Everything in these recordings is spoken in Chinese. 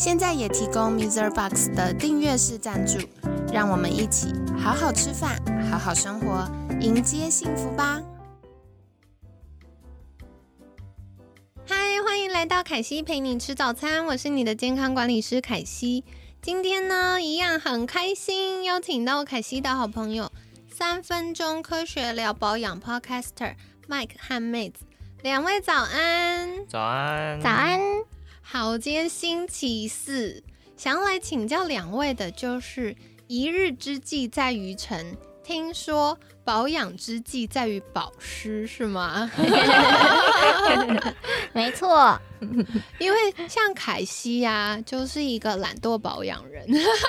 现在也提供 Mr. Box 的订阅式赞助，让我们一起好好吃饭，好好生活，迎接幸福吧！嗨，欢迎来到凯西陪你吃早餐，我是你的健康管理师凯西。今天呢，一样很开心，邀请到凯西的好朋友，三分钟科学聊保养 Podcaster Mike 和妹子，两位早安，早安，早安。好，今天星期四，想要来请教两位的就是一日之计在于晨，听说保养之计在于保湿，是吗？没错，因为像凯西呀、就是一个懒惰保养人，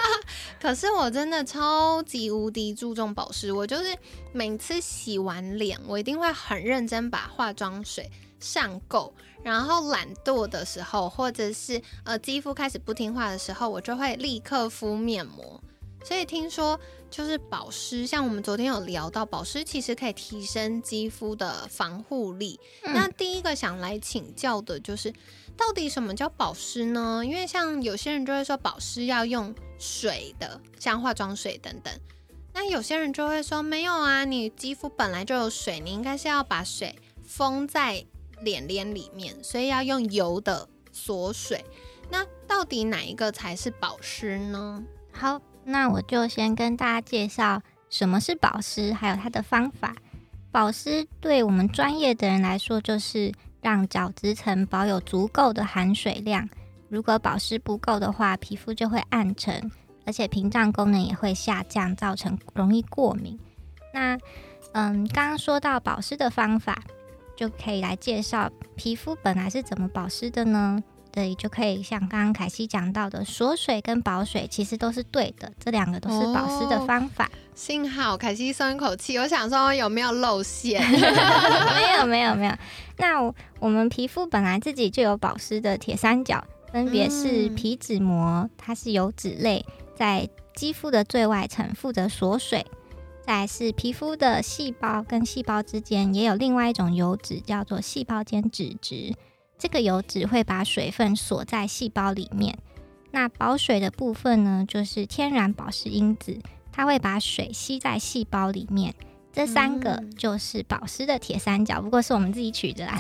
可是我真的超级无敌注重保湿，我就是每次洗完脸，我一定会很认真把化妆水上够，然后懒惰的时候，或者是呃肌肤开始不听话的时候，我就会立刻敷面膜。所以听说就是保湿，像我们昨天有聊到，保湿其实可以提升肌肤的防护力。嗯那第一个想来请教的就是，到底什么叫保湿呢？因为像有些人就会说保湿要用水的，像化妆水等等。那有些人就会说没有啊，你肌肤本来就有水，你应该是要把水封在脸脸里面，所以要用油的锁水。那到底哪一个才是保湿呢？好，那我就先跟大家介绍什么是保湿，还有它的方法。保湿对我们专业的人来说，就是让角质层保有足够的含水量。如果保湿不够的话，皮肤就会暗沉，而且屏障功能也会下降，造成容易过敏。那嗯，刚刚说到保湿的方法，就可以来介绍皮肤本来是怎么保湿的呢？对，就可以像刚刚凯西讲到的，锁水跟保水其实都是对的，这两个都是保湿的方法。幸好凯西松一口气，我想说有没有露馅？没有，没有，没有。那我我们皮肤本来自己就有保湿的铁三角，分别是嗯皮脂膜，它是油脂类，在肌肤的最外层负责锁水。再来是皮肤的细胞跟细胞之间也有另外一种油脂，叫做细胞间脂质。这个油脂会把水分锁在细胞里面。那保水的部分呢，就是天然保湿因子，它会把水吸在细胞里面。这三个嗯就是保湿的铁三角，不过是我们自己取的啦。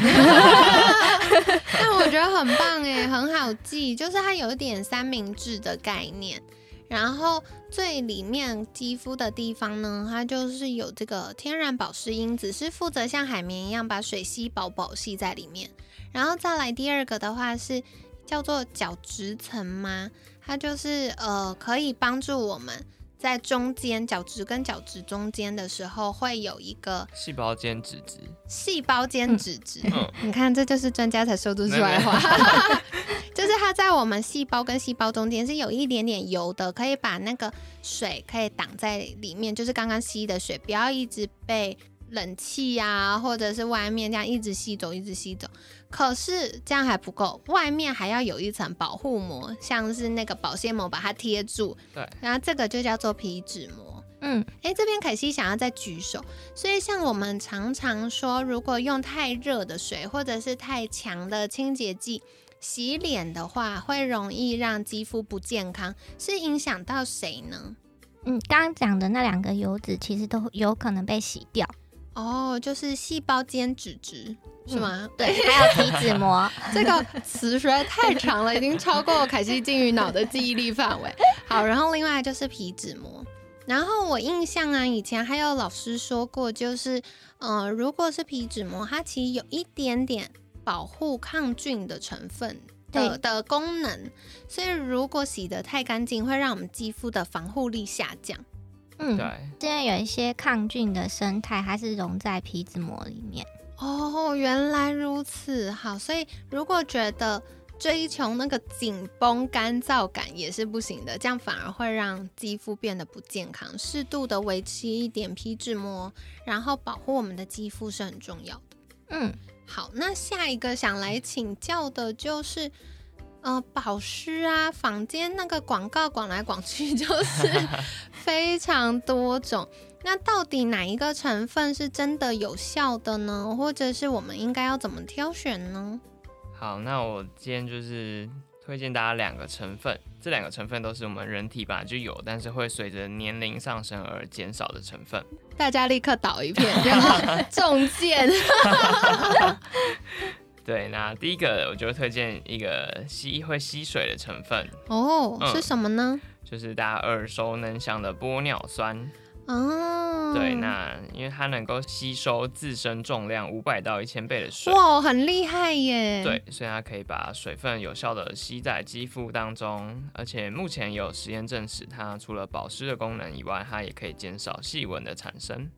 但我觉得很棒哎，很好记，就是它有一点三明治的概念。然后最里面肌肤的地方呢，它就是有这个天然保湿因子，是负责像海绵一样把水吸饱饱吸在里面。然后再来第二个的话是叫做角质层吗？它就是呃可以帮助我们在中间角质跟角质中间的时候会有一个细胞间脂质，细胞间脂质。嗯你看，这就是专家才说得出来的话，就是它在我们细胞跟细胞中间是有一点点油的，可以把那个水可以挡在里面，就是刚刚吸的水，不要一直被冷气呀、或者是外面这样一直吸走，一直吸走。可是这样还不够，外面还要有一层保护膜，像是那个保鲜膜把它贴住。对，然后这个就叫做皮脂膜。嗯，诶，这边凯西想要再举手，所以像我们常常说，如果用太热的水或者是太强的清洁剂洗脸的话，会容易让肌肤不健康，是影响到谁呢？嗯，刚刚讲的那两个油脂其实都有可能被洗掉，哦，就是细胞间脂质是吗？对，还有皮脂膜。这个词实在太长了，已经超过凯西金鱼脑的记忆力范围。好，然后另外就是皮脂膜。然后我印象啊，以前还有老师说过，就是呃，如果是皮脂膜，它其实有一点点保护抗菌的成分的的功能，所以如果洗得太干净，会让我们肌肤的防护力下降。嗯，对，现在有一些抗菌的生态，它是溶在皮脂膜里面。哦，原来如此。好，所以如果觉得追求那个紧绷干燥感也是不行的，这样反而会让肌肤变得不健康。适度的维持一点皮脂膜，然后保护我们的肌肤是很重要的。嗯，好，那下一个想来请教的就是，呃，保湿啊，坊间那个广告广来广去 就是 非常多种。那到底哪一个成分是真的有效的呢？或者是我们应该要怎么挑选呢？好，那我今天就是推荐大家两个成分，这两个成分都是我们人体本来就有，但是会随着年龄上升而减少的成分。大家立刻倒一片，然后 中箭。对，那第一个我就会推荐一个吸会吸水的成分，哦，嗯是什么呢？就是大家耳熟能详的玻尿酸。哦，对，那因为它能够吸收自身重量五百到一千倍的水。哇，很厉害耶！对，所以它可以把水分有效的吸在肌肤当中，而且目前有实验证实，它除了保湿的功能以外，它也可以减少细纹的产生。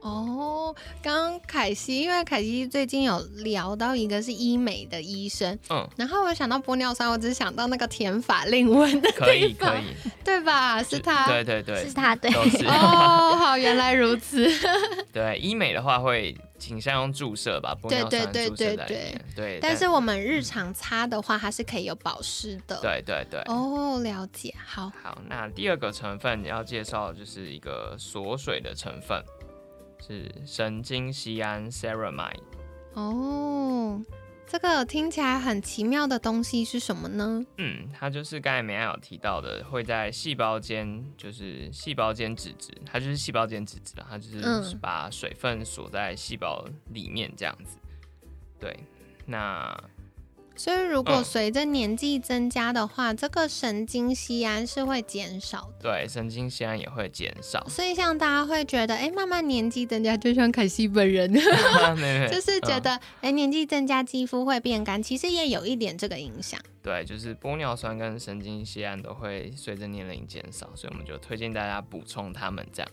哦，刚刚凯西，因为凯西最近有聊到一个是医美的医生，嗯，然后我想到玻尿酸，我只想到那个填法令纹的可以可以，对吧？是他。对对对是，他对。哦，好，原来如此。对，医美的话会倾向用注射吧，玻尿酸对对注射在里对对面。对，但是我们日常擦的话，它是可以有保湿的。。对对对。哦，了解。好，好，那第二个成分要介绍的就是一个锁水的成分，是神经酰胺 ceramide。哦，这个听起来很奇妙的东西是什么呢？嗯，它就是刚才美安有提到的，会在细胞间，就是细胞间脂质，它就是细胞间脂质，它就是嗯把水分锁在细胞里面这样子。对，那所以，如果嗯随着年纪增加的话，这个神经酰胺是会减少的。对神经酰胺也会减少。所以，像大家会觉得，哎、慢慢年纪增加，就像凯西本人，就是觉嗯得，哎、年纪增加，肌肤会变干，其实也有一点这个影响。对，就是玻尿酸跟神经酰胺都会随着年龄减少，所以我们就推荐大家补充它们这样。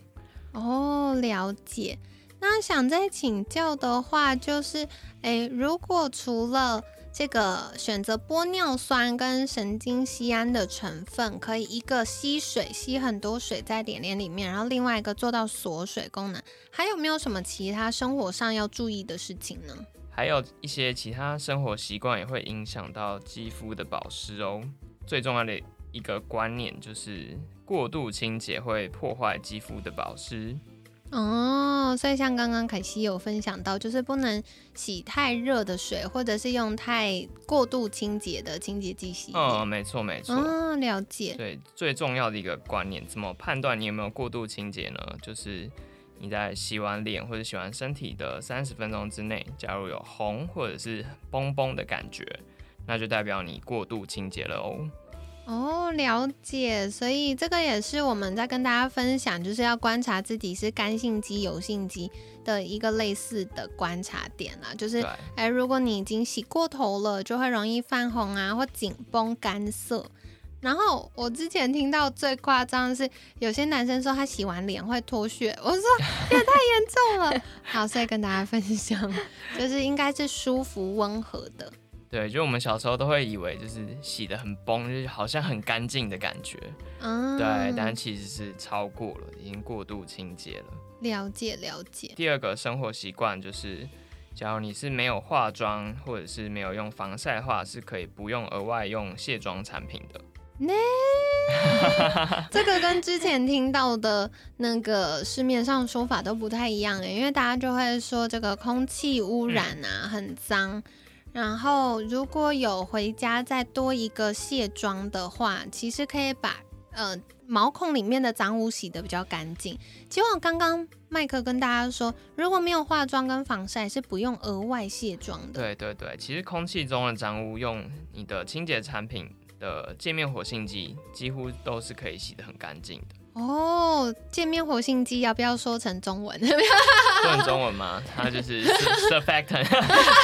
哦，了解。那想再请教的话，就是，哎、如果除了这个选择玻尿酸跟神经酰胺的成分，可以一个吸水，吸很多水在脸脸里面，然后另外一个做到锁水功能，还有没有什么其他生活上要注意的事情呢？还有一些其他生活习惯也会影响到肌肤的保湿哦。最重要的一个观念就是，过度清洁会破坏肌肤的保湿。哦，所以像刚刚凯西有分享到，就是不能洗太热的水，或者是用太过度清洁的清洁剂洗脸。嗯，没错没错。哦，了解。对，最重要的一个观念，怎么判断你有没有过度清洁呢？就是你在洗完脸或者洗完身体的三十分钟之内，假如有红或者是崩崩的感觉，那就代表你过度清洁了哦。哦，了解。所以这个也是我们在跟大家分享，就是要观察自己是干性肌、油性肌的一个类似的观察点啦。就是对，哎，如果你已经洗过头了，就会容易泛红啊，或紧绷干涩。然后我之前听到最夸张的是，有些男生说他洗完脸会脱屑，我说 也太严重了。好，所以跟大家分享，就是应该是舒服温和的。对，就我们小时候都会以为就是洗的很崩，就是好像很干净的感觉，嗯，对，但其实是超过了，已经过度清洁了。了解了解。第二个生活习惯就是，假如你是没有化妆或者是没有用防晒的话，是可以不用额外用卸妆产品的。这个跟之前听到的那个市面上说法都不太一样诶，因为大家就会说这个空气污染啊、很脏，然后如果有回家再多一个卸妆的话，其实可以把呃毛孔里面的脏污洗得比较干净。其实我刚刚麦克跟大家说，如果没有化妆跟防晒是不用额外卸妆的。对对对，其实空气中的脏污用你的清洁产品的界面活性剂，几乎都是可以洗得很干净的。哦，界面活性剂要不要说成中文？说成中文吗？它就是 surfactant，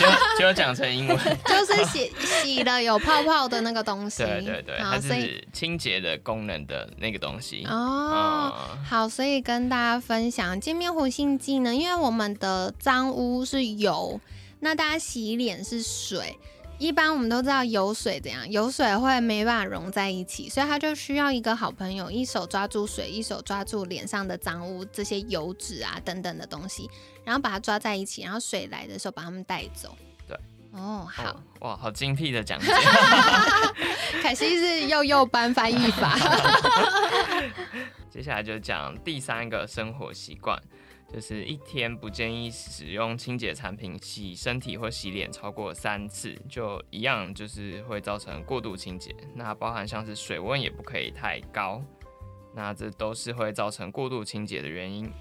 就就讲成英文。就是洗洗了有泡泡的那个东西。对对对，好，它是清洁的功能的那个东西。哦。嗯好，所以跟大家分享界面活性剂呢，因为我们的脏污是油，那大家洗脸是水，一般我们都知道油水怎样，油水会没办法融在一起，所以它就需要一个好朋友，一手抓住水，一手抓住脸上的脏污，这些油脂啊等等的东西，然后把它抓在一起，然后水来的时候把它们带走。对，哦，好哦，哇，好精辟的讲解。凯西是幼幼班翻译法。接下来就讲第三个生活习惯，就是一天不建议使用清洁产品洗身体或洗脸超过三次，就一样就是会造成过度清洁。那包含像是水温也不可以太高，那这都是会造成过度清洁的原因。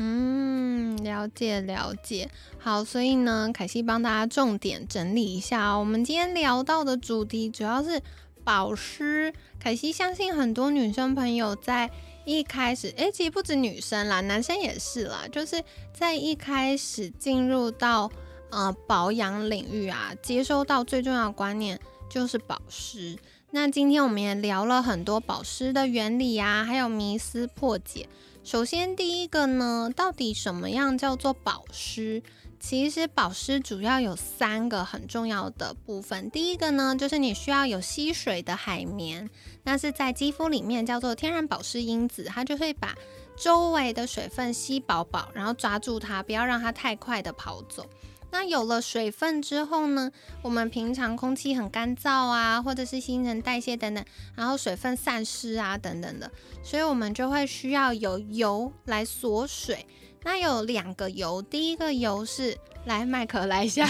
嗯，了解了解。好，所以呢，凯西帮大家重点整理一下哦。我们今天聊到的主题主要是保湿。凯西相信很多女生朋友在一开始，诶，其实不止女生啦，男生也是啦，就是在一开始进入到呃保养领域啊，接收到最重要的观念就是保湿。那今天我们也聊了很多保湿的原理啊，还有迷思破解。首先，第一个呢，到底什么样叫做保湿？其实保湿主要有三个很重要的部分。第一个呢，就是你需要有吸水的海绵，那是在肌肤里面叫做天然保湿因子，它就会把周围的水分吸饱饱，然后抓住它，不要让它太快的跑走。那有了水分之后呢，我们平常空气很干燥啊，或者是新陈代谢等等，然后水分散失啊等等的，所以我们就会需要有油来锁水。那有两个油，第一个油是来麦克来一下，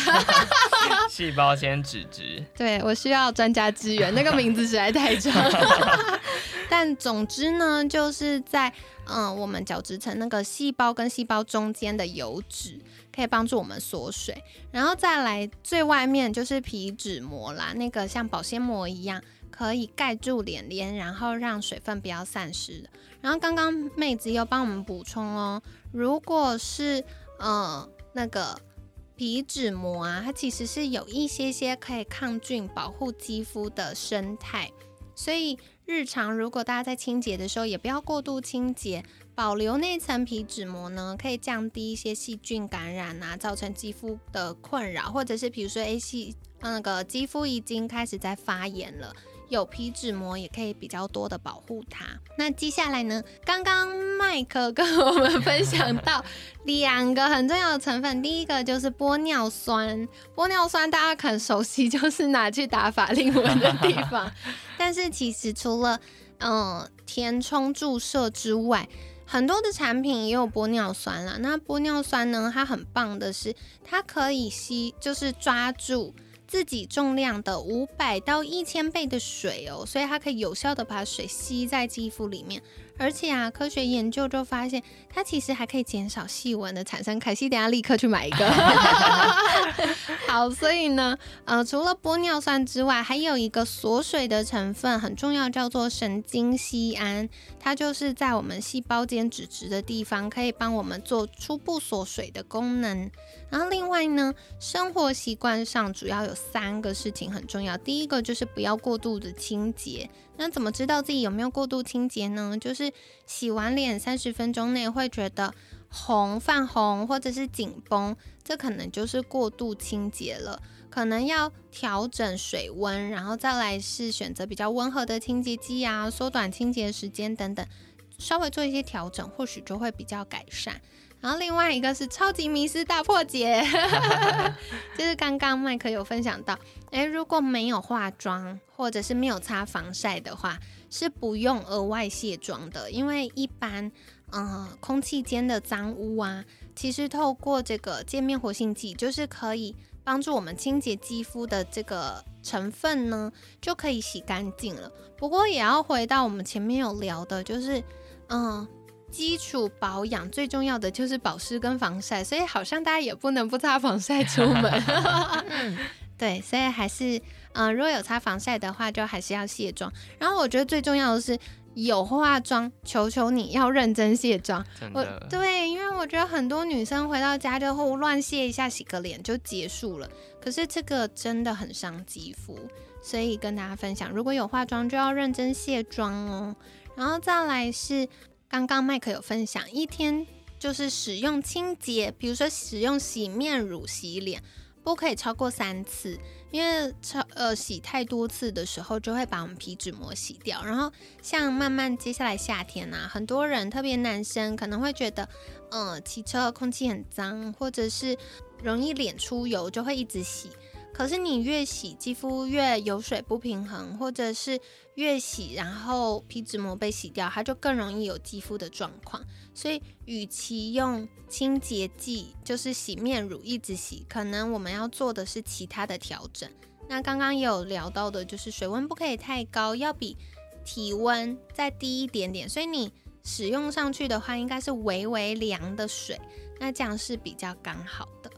细胞间脂质，对我需要专家支援，那个名字实在太长。但总之呢，就是在嗯我们角质层那个细胞跟细胞中间的油脂。可以帮助我们锁水，然后再来最外面就是皮脂膜啦，那个像保鲜膜一样，可以盖住脸脸，然后让水分不要散失。然后刚刚妹子又帮我们补充哦，如果是呃那个皮脂膜啊，它其实是有一些些可以抗菌、保护肌肤的生态，所以日常如果大家在清洁的时候，也不要过度清洁。保留那层皮脂膜呢，可以降低一些细菌感染啊，造成肌肤的困扰，或者是比如说 A 细那个肌肤已经开始在发炎了，有皮脂膜也可以比较多的保护它。那接下来呢，刚刚麦克跟我们分享到 两个很重要的成分，第一个就是玻尿酸，玻尿酸大家很熟悉，就是拿去打法令纹的地方，但是其实除了嗯填充注射之外，很多的产品也有玻尿酸啦。那玻尿酸呢？它很棒的是，它可以吸，就是抓住自己重量的五百到一千倍的水哦，所以它可以有效的把水吸在肌肤里面。而且啊，科学研究就发现，它其实还可以减少细纹的产生。凯西，等下立刻去买一个。好，所以呢，呃，除了玻尿酸之外，还有一个锁水的成分很重要，叫做神经酰胺。它就是在我们细胞间脂质的地方，可以帮我们做初步锁水的功能。然后另外呢，生活习惯上主要有三个事情很重要。第一个就是不要过度的清洁。那怎么知道自己有没有过度清洁呢？就是洗完脸三十分钟内会觉得红、泛红或者是紧绷，这可能就是过度清洁了，可能要调整水温，然后再来是选择比较温和的清洁剂啊，缩短清洁时间等等，稍微做一些调整，或许就会比较改善。然后另外一个是超级迷失大破解，就是刚刚麦克有分享到，诶，如果没有化妆或者是没有擦防晒的话，是不用额外卸妆的，因为一般，嗯，空气间的脏污啊，其实透过这个界面活性剂，就是可以帮助我们清洁肌肤的这个成分呢，就可以洗干净了。不过也要回到我们前面有聊的，就是，嗯。基础保养最重要的就是保湿跟防晒，所以好像大家也不能不擦防晒出门。对，所以还是，嗯，如果有擦防晒的话，就还是要卸妆。然后我觉得最重要的是有化妆，求求你要认真卸妆。我对，因为我觉得很多女生回到家就胡乱卸一下，洗个脸就结束了。可是这个真的很伤肌肤，所以跟大家分享，如果有化妆就要认真卸妆哦。然后再来是。刚刚麦克有分享，一天就是使用清洁，比如说使用洗面乳洗脸，不可以超过三次，因为超呃洗太多次的时候就会把我们皮脂膜洗掉。然后像慢慢接下来夏天啊，很多人特别男生可能会觉得，嗯，骑车空气很脏，或者是容易脸出油，就会一直洗。可是你越洗，肌肤越油水不平衡，或者是越洗，然后皮脂膜被洗掉，它就更容易有肌肤的状况。所以，与其用清洁剂，就是洗面乳一直洗，可能我们要做的是其他的调整。那刚刚有聊到的，就是水温不可以太高，要比体温再低一点点。所以你使用上去的话，应该是微微凉的水，那这样是比较刚好的。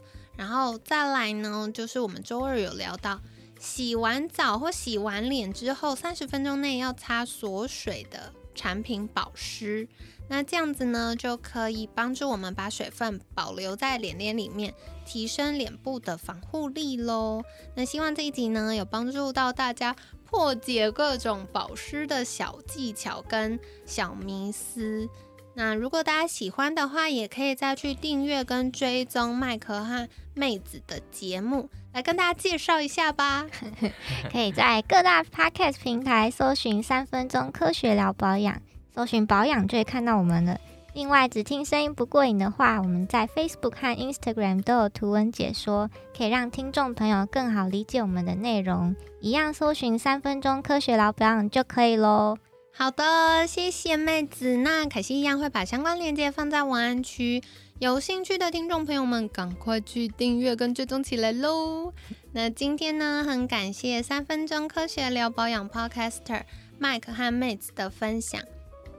然后再来呢，就是我们周二有聊到，洗完澡或洗完脸之后，三十分钟内要擦锁水的产品保湿。那这样子呢，就可以帮助我们把水分保留在脸脸里面，提升脸部的防护力喽。那希望这一集呢，有帮助到大家破解各种保湿的小技巧跟小迷思。那如果大家喜欢的话，也可以再去订阅跟追踪麦克和妹子的节目，来跟大家介绍一下吧。可以在各大 podcast 平台搜寻“三分钟科学聊保养”，搜寻保养就会看到我们了。另外，只听声音不过瘾的话，我们在 Facebook 和 Instagram 都有图文解说，可以让听众朋友更好理解我们的内容。一样搜寻“三分钟科学聊保养”就可以喽。好的，谢谢妹子。那凯西一样会把相关链接放在文案区，有兴趣的听众朋友们赶快去订阅跟追踪起来喽。那今天呢，很感谢三分钟科学聊保养 Podcaster Mike 和妹子的分享。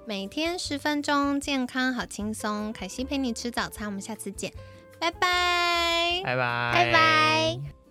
每天十分钟，健康好轻松。凯西陪你吃早餐，我们下次见，拜拜，拜拜，拜拜。